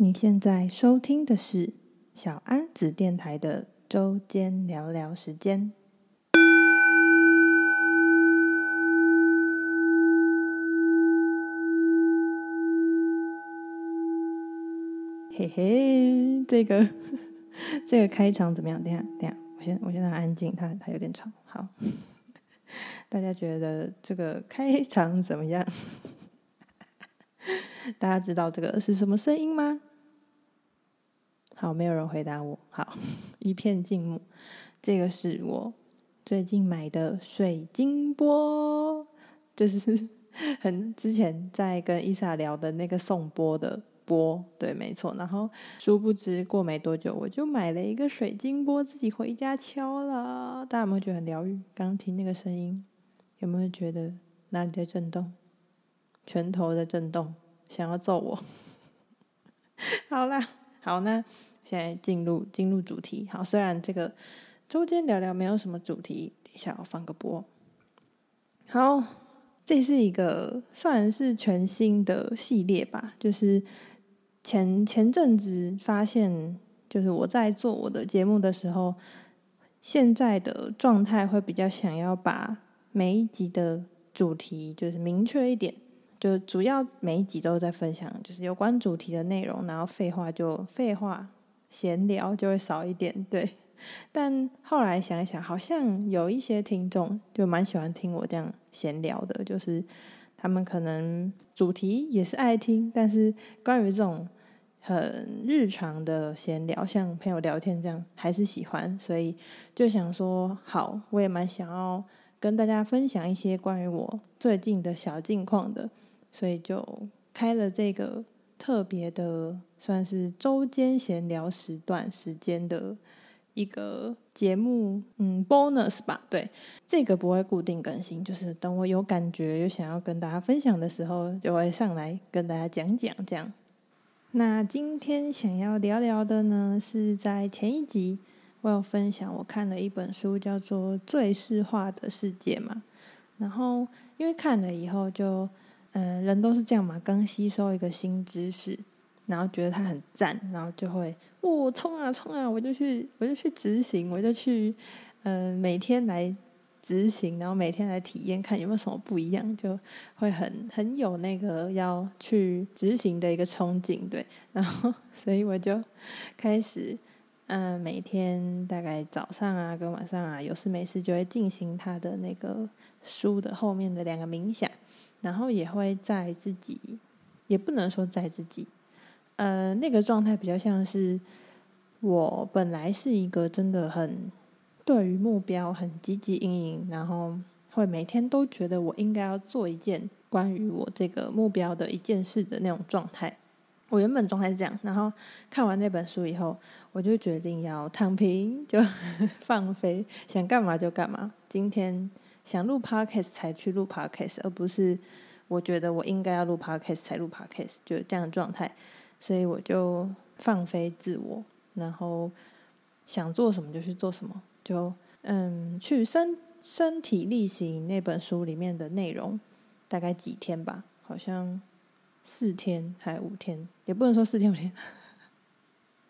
你现在收听的是小安子电台的周间聊聊时间。嘿嘿，这个这个开场怎么样？等下等下，我先我先让安静，它它有点吵。好，大家觉得这个开场怎么样？大家知道这个是什么声音吗？好，没有人回答我。好，一片静默。这个是我最近买的水晶波，就是 很之前在跟伊莎聊的那个颂钵的波。对，没错。然后殊不知过没多久，我就买了一个水晶波，自己回家敲了。大家有没有觉得很疗愈？刚刚听那个声音，有没有觉得哪里在震动？拳头在震动，想要揍我？好啦，好呢。现在进入进入主题，好，虽然这个周间聊聊没有什么主题，等一下我放个播。好，这是一个算是全新的系列吧，就是前前阵子发现，就是我在做我的节目的时候，现在的状态会比较想要把每一集的主题就是明确一点，就主要每一集都在分享就是有关主题的内容，然后废话就废话。闲聊就会少一点，对。但后来想一想，好像有一些听众就蛮喜欢听我这样闲聊的，就是他们可能主题也是爱听，但是关于这种很日常的闲聊，像朋友聊天这样，还是喜欢。所以就想说，好，我也蛮想要跟大家分享一些关于我最近的小近况的，所以就开了这个特别的。算是周间闲聊时段时间的一个节目，嗯，bonus 吧。对，这个不会固定更新，就是等我有感觉、有想要跟大家分享的时候，就会上来跟大家讲讲这样。那今天想要聊聊的呢，是在前一集我有分享，我看了一本书，叫做《最适化的世界》嘛。然后因为看了以后就，就嗯，人都是这样嘛，刚吸收一个新知识。然后觉得他很赞，然后就会，我冲啊冲啊，我就去，我就去执行，我就去，呃，每天来执行，然后每天来体验，看有没有什么不一样，就会很很有那个要去执行的一个憧憬，对。然后，所以我就开始，嗯、每天大概早上啊跟晚上啊，有事没事就会进行他的那个书的后面的两个冥想，然后也会在自己，也不能说在自己。呃，那个状态比较像是我本来是一个真的很对于目标很积极经营，然后会每天都觉得我应该要做一件关于我这个目标的一件事的那种状态。我原本状态是这样，然后看完那本书以后，我就决定要躺平，就 放飞，想干嘛就干嘛。今天想录 podcast 才去录 podcast，而不是我觉得我应该要录 podcast 才录 podcast，就这样的状态。所以我就放飞自我，然后想做什么就去做什么，就嗯，去身身体力行那本书里面的内容，大概几天吧，好像四天还五天，也不能说四天五天。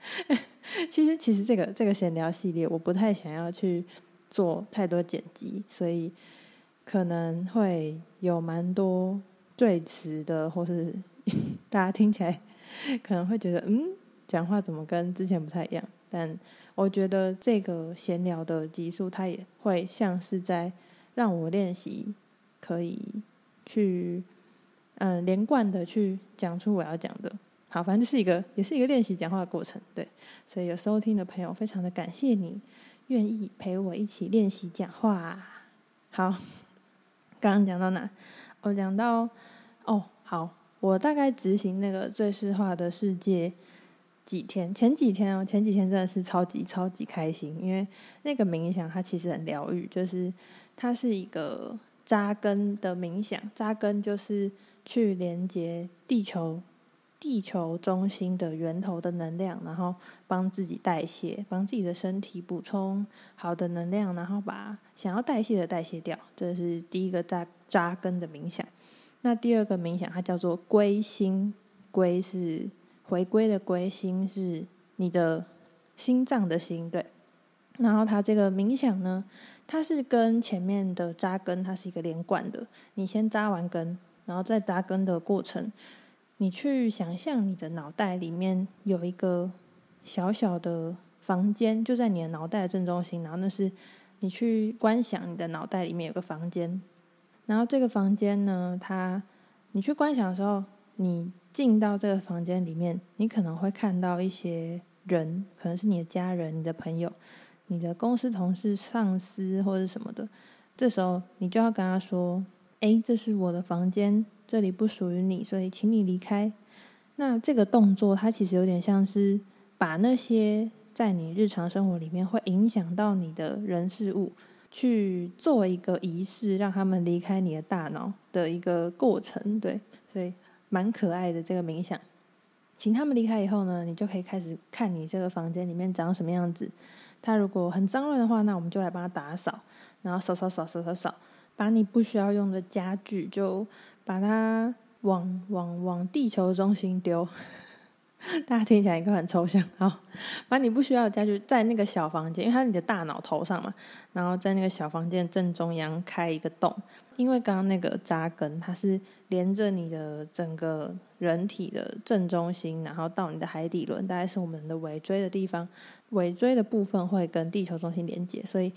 其实其实这个这个闲聊系列，我不太想要去做太多剪辑，所以可能会有蛮多赘词的，或是 大家听起来。可能会觉得，嗯，讲话怎么跟之前不太一样？但我觉得这个闲聊的集数，它也会像是在让我练习，可以去，嗯，连贯的去讲出我要讲的。好，反正就是一个，也是一个练习讲话的过程。对，所以有收听的朋友，非常的感谢你愿意陪我一起练习讲话。好，刚刚讲到哪？我讲到，哦，好。我大概执行那个最适化的世界几天，前几天哦，前几天真的是超级超级开心，因为那个冥想它其实很疗愈，就是它是一个扎根的冥想，扎根就是去连接地球，地球中心的源头的能量，然后帮自己代谢，帮自己的身体补充好的能量，然后把想要代谢的代谢掉，这是第一个扎扎根的冥想。那第二个冥想，它叫做归心，归是回归的归，心是你的心脏的心，对。然后它这个冥想呢，它是跟前面的扎根，它是一个连贯的。你先扎完根，然后再扎根的过程，你去想象你的脑袋里面有一个小小的房间，就在你的脑袋的正中心。然后那是你去观想你的脑袋里面有个房间，然后这个房间呢，它你去观想的时候，你进到这个房间里面，你可能会看到一些人，可能是你的家人、你的朋友。你的公司同事、上司或者什么的，这时候你就要跟他说：“诶，这是我的房间，这里不属于你，所以请你离开。”那这个动作，它其实有点像是把那些在你日常生活里面会影响到你的人事物，去做一个仪式，让他们离开你的大脑的一个过程。对，所以蛮可爱的这个冥想。请他们离开以后呢，你就可以开始看你这个房间里面长什么样子。他如果很脏乱的话，那我们就来帮他打扫，然后扫扫扫扫扫扫，把你不需要用的家具就把它往往往地球中心丢。大家听起来应该很抽象。好，把你不需要的家具在那个小房间，因为它你的大脑头上嘛，然后在那个小房间正中央开一个洞，因为刚刚那个扎根，它是连着你的整个人体的正中心，然后到你的海底轮，大概是我们的尾椎的地方。尾椎的部分会跟地球中心连接，所以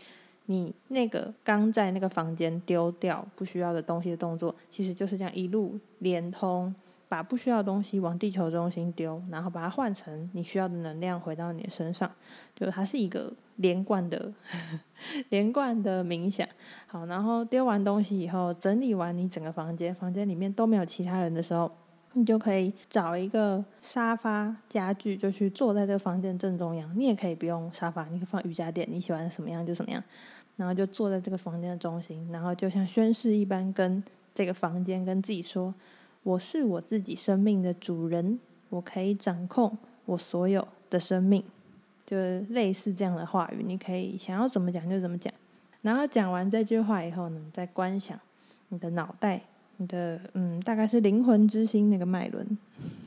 你那个刚在那个房间丢掉不需要的东西的动作，其实就是这样一路连通，把不需要的东西往地球中心丢，然后把它换成你需要的能量回到你的身上，就它是一个连贯的 连贯的冥想。好，然后丢完东西以后，整理完你整个房间，房间里面都没有其他人的时候。你就可以找一个沙发家具，就去坐在这个房间正中央。你也可以不用沙发，你可以放瑜伽垫，你喜欢什么样就什么样。然后就坐在这个房间的中心，然后就像宣誓一般，跟这个房间跟自己说：“我是我自己生命的主人，我可以掌控我所有的生命。”就是类似这样的话语，你可以想要怎么讲就怎么讲。然后讲完这句话以后呢，再观想你的脑袋。你的嗯，大概是灵魂之心那个脉轮，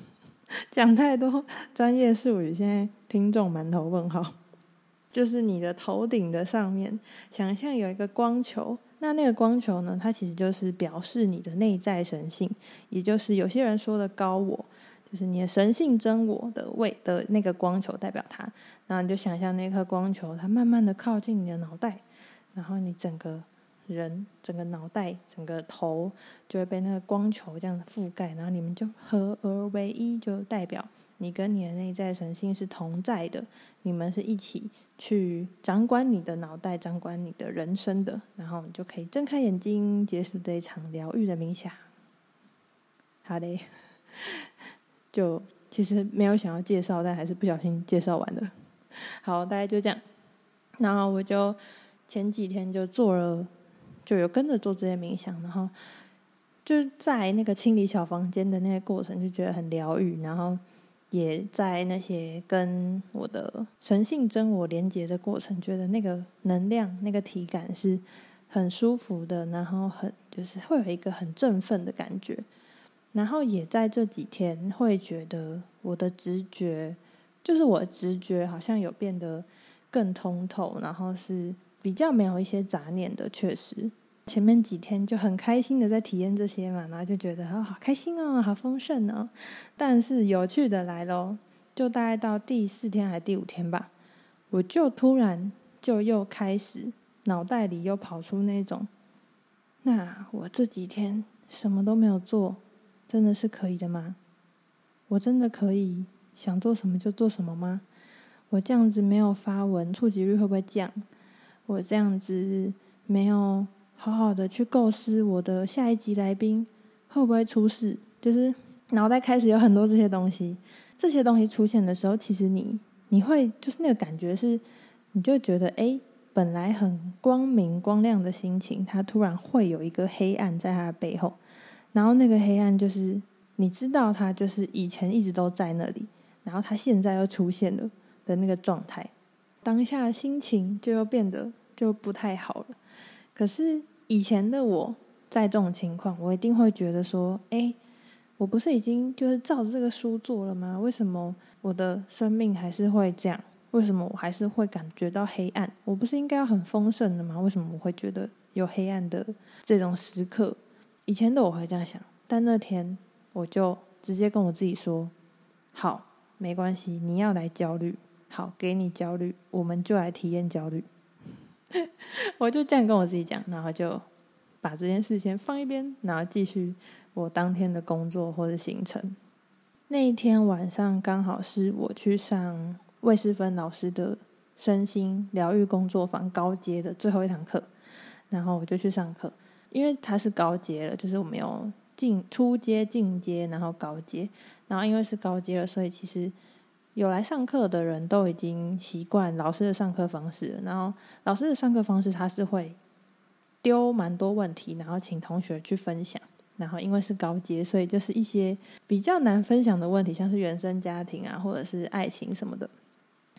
讲太多专业术语，现在听众满头问号。就是你的头顶的上面，想象有一个光球，那那个光球呢，它其实就是表示你的内在神性，也就是有些人说的高我，就是你的神性真我的位的那个光球代表它。然后你就想象那颗光球，它慢慢的靠近你的脑袋，然后你整个。人整个脑袋、整个头就会被那个光球这样覆盖，然后你们就合而为一，就代表你跟你的内在神性是同在的，你们是一起去掌管你的脑袋、掌管你的人生的，然后你就可以睁开眼睛，结束这一场疗愈的冥想。好嘞，就其实没有想要介绍，但还是不小心介绍完了。好，大概就这样。然后我就前几天就做了。就有跟着做这些冥想，然后就在那个清理小房间的那个过程，就觉得很疗愈。然后也在那些跟我的神性真我连接的过程，觉得那个能量、那个体感是很舒服的，然后很就是会有一个很振奋的感觉。然后也在这几天会觉得我的直觉，就是我的直觉好像有变得更通透，然后是。比较没有一些杂念的，确实，前面几天就很开心的在体验这些嘛，然后就觉得啊、哦，好开心哦，好丰盛哦。但是有趣的来喽，就大概到第四天还是第五天吧，我就突然就又开始脑袋里又跑出那种，那我这几天什么都没有做，真的是可以的吗？我真的可以想做什么就做什么吗？我这样子没有发文，触及率会不会降？我这样子没有好好的去构思我的下一集来宾会不会出事，就是脑袋开始有很多这些东西，这些东西出现的时候，其实你你会就是那个感觉是，你就觉得诶，本来很光明光亮的心情，它突然会有一个黑暗在它的背后，然后那个黑暗就是你知道它就是以前一直都在那里，然后它现在又出现了的那个状态。当下心情就又变得就不太好了。可是以前的我在这种情况，我一定会觉得说：“哎，我不是已经就是照着这个书做了吗？为什么我的生命还是会这样？为什么我还是会感觉到黑暗？我不是应该要很丰盛的吗？为什么我会觉得有黑暗的这种时刻？以前的我会这样想，但那天我就直接跟我自己说：好，没关系，你要来焦虑，好，给你焦虑，我们就来体验焦虑。我就这样跟我自己讲，然后就把这件事先放一边，然后继续。我当天的工作或者行程，那一天晚上刚好是我去上魏世芬老师的身心疗愈工作坊高阶的最后一堂课，然后我就去上课，因为它是高阶了，就是我们有进初阶、进阶，然后高阶，然后因为是高阶了，所以其实有来上课的人都已经习惯老师的上课方式，然后老师的上课方式他是会丢蛮多问题，然后请同学去分享。然后因为是高阶，所以就是一些比较难分享的问题，像是原生家庭啊，或者是爱情什么的。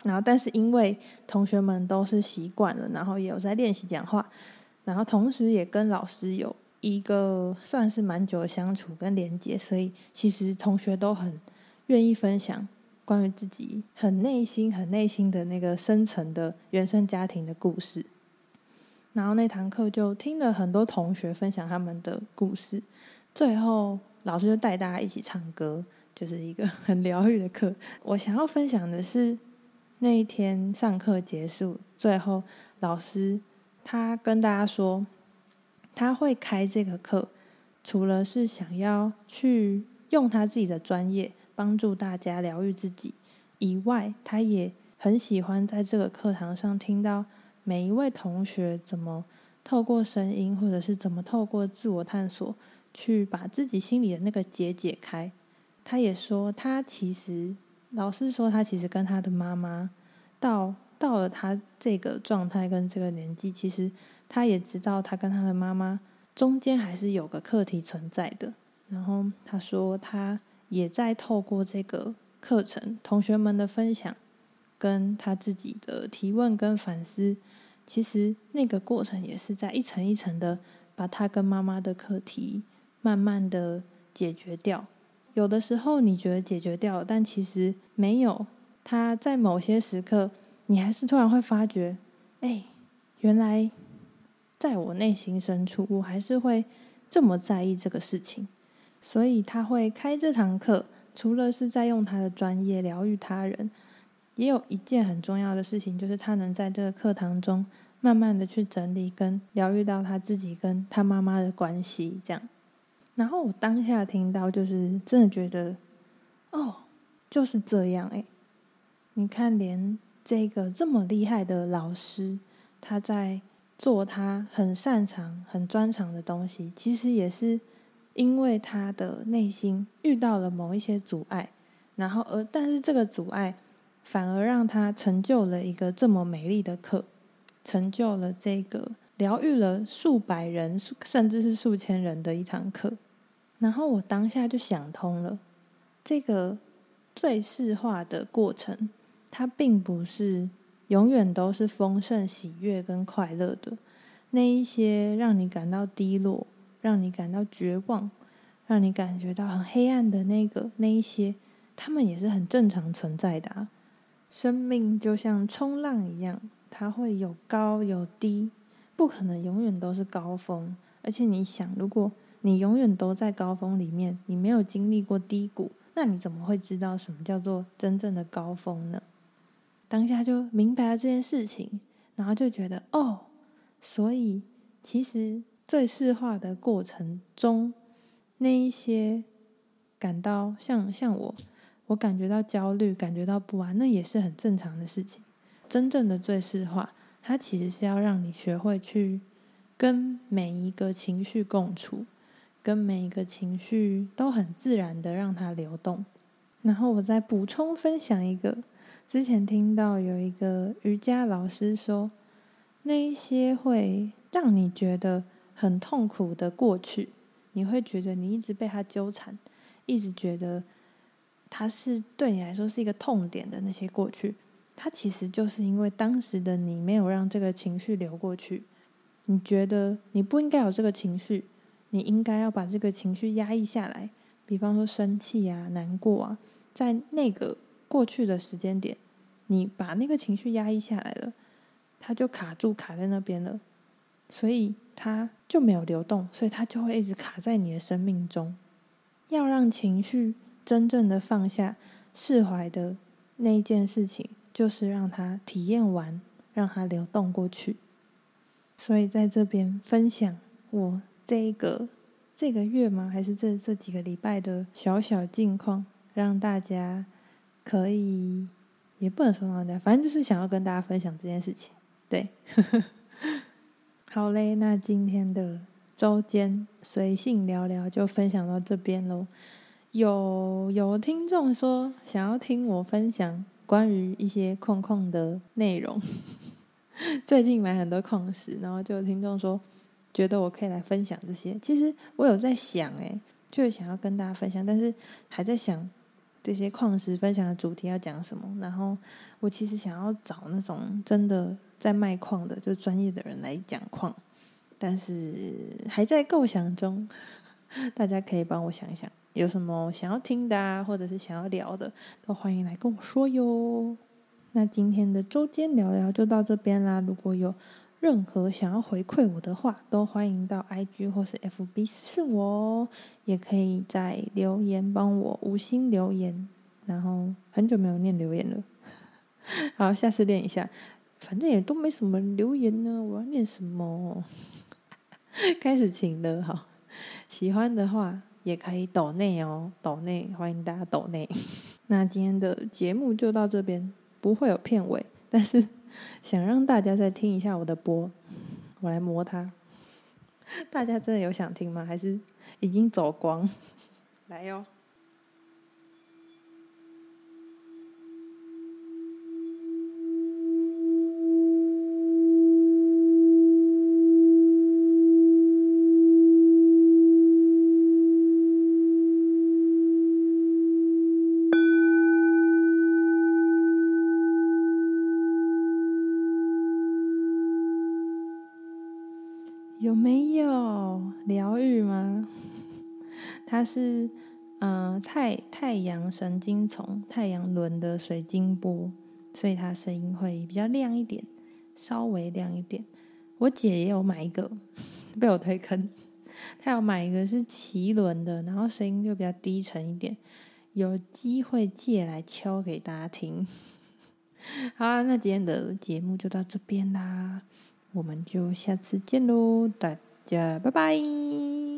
然后，但是因为同学们都是习惯了，然后也有在练习讲话，然后同时也跟老师有一个算是蛮久的相处跟连接，所以其实同学都很愿意分享关于自己很内心、很内心的那个深层的原生家庭的故事。然后那堂课就听了很多同学分享他们的故事，最后老师就带大家一起唱歌，就是一个很疗愈的课。我想要分享的是那一天上课结束，最后老师他跟大家说，他会开这个课，除了是想要去用他自己的专业帮助大家疗愈自己以外，他也很喜欢在这个课堂上听到。每一位同学怎么透过声音，或者是怎么透过自我探索，去把自己心里的那个结解开？他也说，他其实老师说，他其实跟他的妈妈到到了他这个状态跟这个年纪，其实他也知道，他跟他的妈妈中间还是有个课题存在的。然后他说，他也在透过这个课程，同学们的分享，跟他自己的提问跟反思。其实那个过程也是在一层一层的把他跟妈妈的课题慢慢的解决掉。有的时候你觉得解决掉了，但其实没有。他在某些时刻，你还是突然会发觉，哎，原来在我内心深处，我还是会这么在意这个事情。所以他会开这堂课，除了是在用他的专业疗愈他人。也有一件很重要的事情，就是他能在这个课堂中慢慢的去整理跟疗愈到他自己跟他妈妈的关系，这样。然后我当下听到，就是真的觉得，哦，就是这样诶。你看，连这个这么厉害的老师，他在做他很擅长、很专长的东西，其实也是因为他的内心遇到了某一些阻碍，然后而但是这个阻碍。反而让他成就了一个这么美丽的课，成就了这个疗愈了数百人，甚至是数千人的一堂课。然后我当下就想通了，这个最适化的过程，它并不是永远都是丰盛、喜悦跟快乐的。那一些让你感到低落、让你感到绝望、让你感觉到很黑暗的那个那一些，他们也是很正常存在的。生命就像冲浪一样，它会有高有低，不可能永远都是高峰。而且你想，如果你永远都在高峰里面，你没有经历过低谷，那你怎么会知道什么叫做真正的高峰呢？当下就明白了这件事情，然后就觉得哦，所以其实最适化的过程中，那一些感到像像我。我感觉到焦虑，感觉到不安，那也是很正常的事情。真正的最适化，它其实是要让你学会去跟每一个情绪共处，跟每一个情绪都很自然的让它流动。然后我再补充分享一个，之前听到有一个瑜伽老师说，那一些会让你觉得很痛苦的过去，你会觉得你一直被他纠缠，一直觉得。他是对你来说是一个痛点的那些过去，他其实就是因为当时的你没有让这个情绪流过去，你觉得你不应该有这个情绪，你应该要把这个情绪压抑下来，比方说生气啊、难过啊，在那个过去的时间点，你把那个情绪压抑下来了，它就卡住卡在那边了，所以它就没有流动，所以它就会一直卡在你的生命中。要让情绪真正的放下、释怀的那一件事情，就是让它体验完，让它流动过去。所以在这边分享我这一个这个月吗？还是这这几个礼拜的小小近况，让大家可以也不能说让大家，反正就是想要跟大家分享这件事情。对，好嘞，那今天的。周间随性聊聊就分享到这边喽。有有听众说想要听我分享关于一些矿矿的内容，最近买很多矿石，然后就有听众说觉得我可以来分享这些。其实我有在想，诶，就是想要跟大家分享，但是还在想这些矿石分享的主题要讲什么。然后我其实想要找那种真的在卖矿的，就是专业的人来讲矿。但是还在构想中，大家可以帮我想一想，有什么想要听的啊，或者是想要聊的，都欢迎来跟我说哟。那今天的周间聊聊就到这边啦。如果有任何想要回馈我的话，都欢迎到 IG 或是 FB 私讯我哦，也可以在留言帮我五星留言。然后很久没有念留言了，好，下次练一下。反正也都没什么留言呢，我要念什么？开始请了，哈，喜欢的话也可以抖内哦，抖内欢迎大家抖内。那今天的节目就到这边，不会有片尾，但是 想让大家再听一下我的播，我来摸它。大家真的有想听吗？还是已经走光？来哟没有疗愈吗？它是嗯、太太阳神经丛太阳轮的水晶波，所以它声音会比较亮一点，稍微亮一点。我姐也有买一个，被我推坑。她有买一个是脐轮的，然后声音就比较低沉一点。有机会借来敲给大家听。好啊，那今天的节目就到这边啦。我们就下次见喽，大家拜拜。